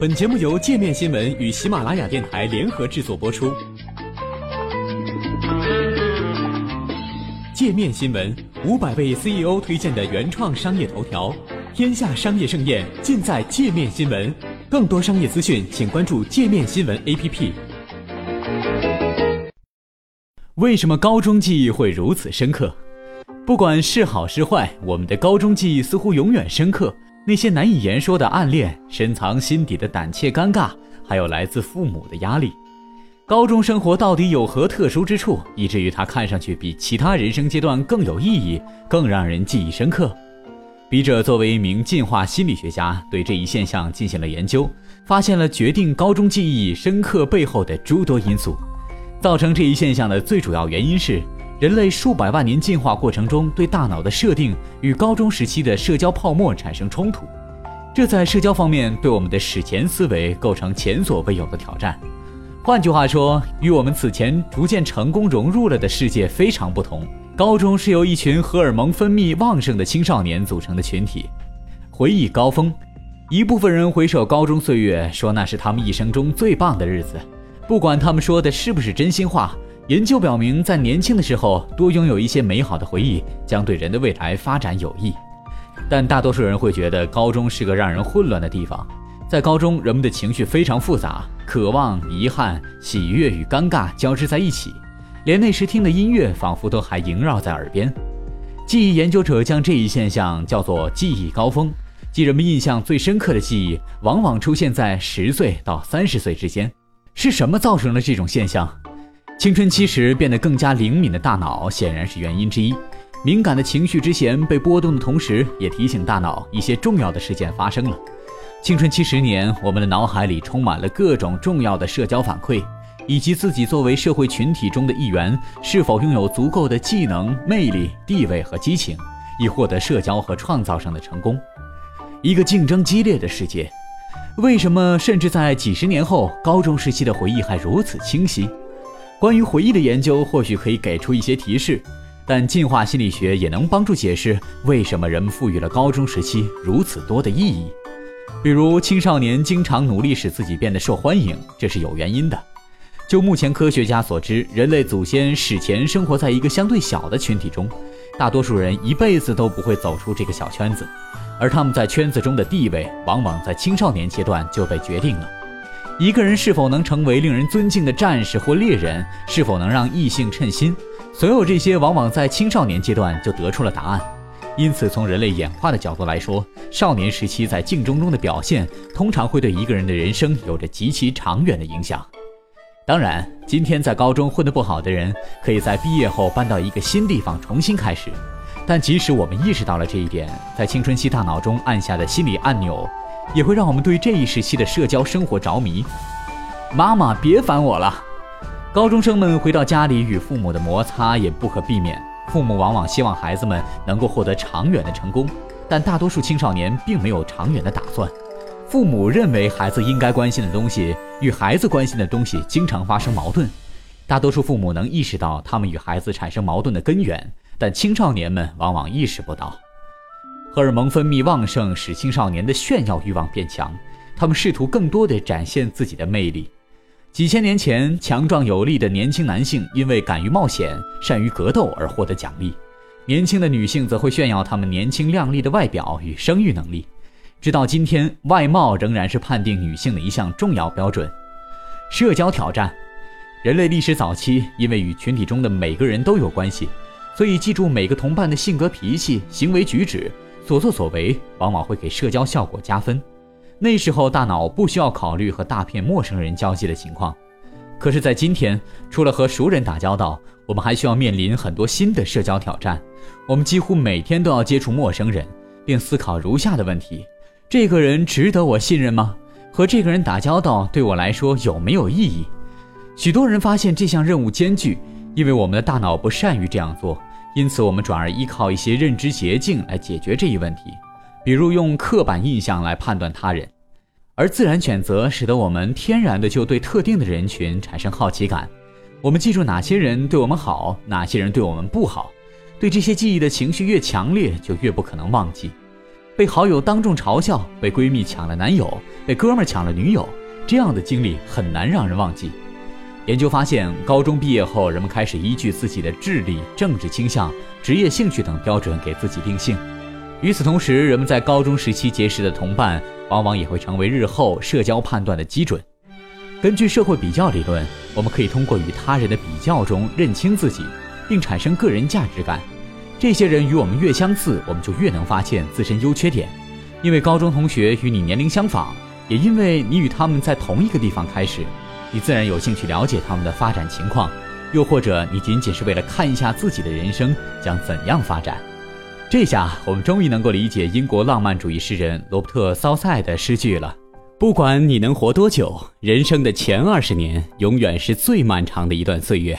本节目由界面新闻与喜马拉雅电台联合制作播出。界面新闻五百位 CEO 推荐的原创商业头条，天下商业盛宴尽在界面新闻。更多商业资讯，请关注界面新闻 APP。为什么高中记忆会如此深刻？不管是好是坏，我们的高中记忆似乎永远深刻。那些难以言说的暗恋，深藏心底的胆怯、尴尬，还有来自父母的压力，高中生活到底有何特殊之处，以至于它看上去比其他人生阶段更有意义，更让人记忆深刻？笔者作为一名进化心理学家，对这一现象进行了研究，发现了决定高中记忆深刻背后的诸多因素。造成这一现象的最主要原因是。人类数百万年进化过程中对大脑的设定与高中时期的社交泡沫产生冲突，这在社交方面对我们的史前思维构成前所未有的挑战。换句话说，与我们此前逐渐成功融入了的世界非常不同。高中是由一群荷尔蒙分泌旺盛的青少年组成的群体，回忆高峰。一部分人回首高中岁月，说那是他们一生中最棒的日子，不管他们说的是不是真心话。研究表明，在年轻的时候多拥有一些美好的回忆，将对人的未来发展有益。但大多数人会觉得高中是个让人混乱的地方。在高中，人们的情绪非常复杂，渴望、遗憾、喜悦与尴尬交织在一起，连那时听的音乐仿佛都还萦绕在耳边。记忆研究者将这一现象叫做“记忆高峰”，即人们印象最深刻的记忆往往出现在十岁到三十岁之间。是什么造成了这种现象？青春期时变得更加灵敏的大脑显然是原因之一。敏感的情绪之弦被拨动的同时，也提醒大脑一些重要的事件发生了。青春期十年，我们的脑海里充满了各种重要的社交反馈，以及自己作为社会群体中的一员是否拥有足够的技能、魅力、地位和激情，以获得社交和创造上的成功。一个竞争激烈的世界，为什么甚至在几十年后，高中时期的回忆还如此清晰？关于回忆的研究或许可以给出一些提示，但进化心理学也能帮助解释为什么人们赋予了高中时期如此多的意义。比如，青少年经常努力使自己变得受欢迎，这是有原因的。就目前科学家所知，人类祖先史前生活在一个相对小的群体中，大多数人一辈子都不会走出这个小圈子，而他们在圈子中的地位往往在青少年阶段就被决定了。一个人是否能成为令人尊敬的战士或猎人，是否能让异性称心，所有这些往往在青少年阶段就得出了答案。因此，从人类演化的角度来说，少年时期在竞争中的表现，通常会对一个人的人生有着极其长远的影响。当然，今天在高中混得不好的人，可以在毕业后搬到一个新地方重新开始。但即使我们意识到了这一点，在青春期大脑中按下的心理按钮。也会让我们对这一时期的社交生活着迷。妈妈，别烦我了。高中生们回到家里与父母的摩擦也不可避免。父母往往希望孩子们能够获得长远的成功，但大多数青少年并没有长远的打算。父母认为孩子应该关心的东西与孩子关心的东西经常发生矛盾。大多数父母能意识到他们与孩子产生矛盾的根源，但青少年们往往意识不到。荷尔蒙分泌旺盛，使青少年的炫耀欲望变强，他们试图更多地展现自己的魅力。几千年前，强壮有力的年轻男性因为敢于冒险、善于格斗而获得奖励；年轻的女性则会炫耀她们年轻靓丽的外表与生育能力。直到今天，外貌仍然是判定女性的一项重要标准。社交挑战，人类历史早期因为与群体中的每个人都有关系，所以记住每个同伴的性格、脾气、行为举止。所作所为往往会给社交效果加分。那时候大脑不需要考虑和大片陌生人交际的情况。可是，在今天，除了和熟人打交道，我们还需要面临很多新的社交挑战。我们几乎每天都要接触陌生人，并思考如下的问题：这个人值得我信任吗？和这个人打交道对我来说有没有意义？许多人发现这项任务艰巨，因为我们的大脑不善于这样做。因此，我们转而依靠一些认知捷径来解决这一问题，比如用刻板印象来判断他人，而自然选择使得我们天然的就对特定的人群产生好奇感。我们记住哪些人对我们好，哪些人对我们不好，对这些记忆的情绪越强烈，就越不可能忘记。被好友当众嘲笑，被闺蜜抢了男友，被哥们抢了女友，这样的经历很难让人忘记。研究发现，高中毕业后，人们开始依据自己的智力、政治倾向、职业兴趣等标准给自己定性。与此同时，人们在高中时期结识的同伴，往往也会成为日后社交判断的基准。根据社会比较理论，我们可以通过与他人的比较中认清自己，并产生个人价值感。这些人与我们越相似，我们就越能发现自身优缺点。因为高中同学与你年龄相仿，也因为你与他们在同一个地方开始，你自然有兴趣了解他们的发展情况。又或者，你仅仅是为了看一下自己的人生将怎样发展。这下我们终于能够理解英国浪漫主义诗人罗伯特·骚塞的诗句了：不管你能活多久，人生的前二十年永远是最漫长的一段岁月。